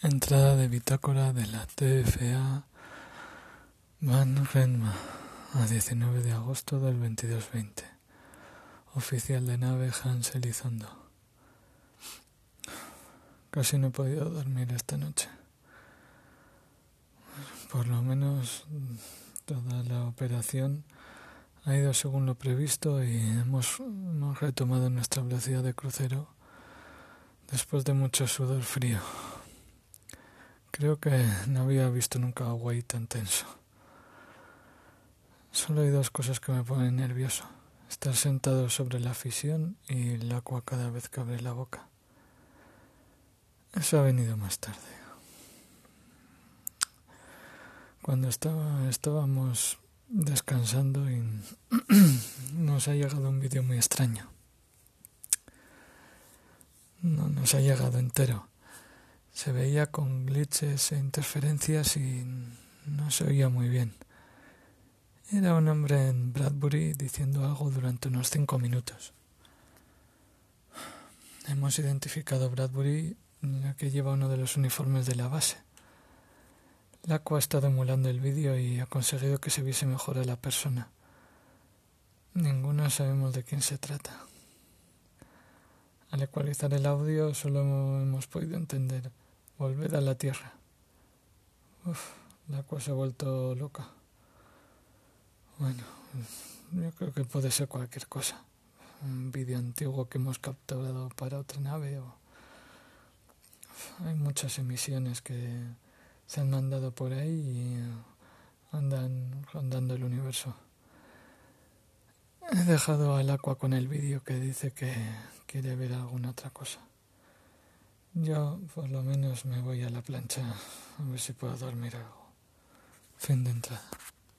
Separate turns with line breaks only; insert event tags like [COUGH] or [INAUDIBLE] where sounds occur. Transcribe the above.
Entrada de bitácora de la TFA Van Renma a 19 de agosto del 2220. Oficial de nave Hans Elizondo. Casi no he podido dormir esta noche. Por lo menos toda la operación ha ido según lo previsto y hemos, hemos retomado nuestra velocidad de crucero después de mucho sudor frío. Creo que [LAUGHS] no había visto nunca a Hawaii tan tenso. Solo hay dos cosas que me ponen nervioso. Estar sentado sobre la fisión y el agua cada vez que abre la boca. Eso ha venido más tarde. Cuando estaba, estábamos descansando y [CLEARS THROAT] nos ha llegado un vídeo muy extraño. No nos ha llegado entero se veía con glitches e interferencias y no se oía muy bien. Era un hombre en Bradbury diciendo algo durante unos cinco minutos. Hemos identificado a Bradbury ya que lleva uno de los uniformes de la base. Laco ha estado emulando el vídeo y ha conseguido que se viese mejor a la persona. Ninguno sabemos de quién se trata. Al ecualizar el audio solo hemos podido entender Volver a la Tierra. Uf, la cosa se ha vuelto loca. Bueno, yo creo que puede ser cualquier cosa. Un vídeo antiguo que hemos capturado para otra nave o... Hay muchas emisiones que se han mandado por ahí y andan rondando el universo. He dejado al Aqua con el vídeo que dice que quiere ver alguna otra cosa. Yo por lo menos me voy a la plancha a ver si puedo dormir algo. Fin de entrada.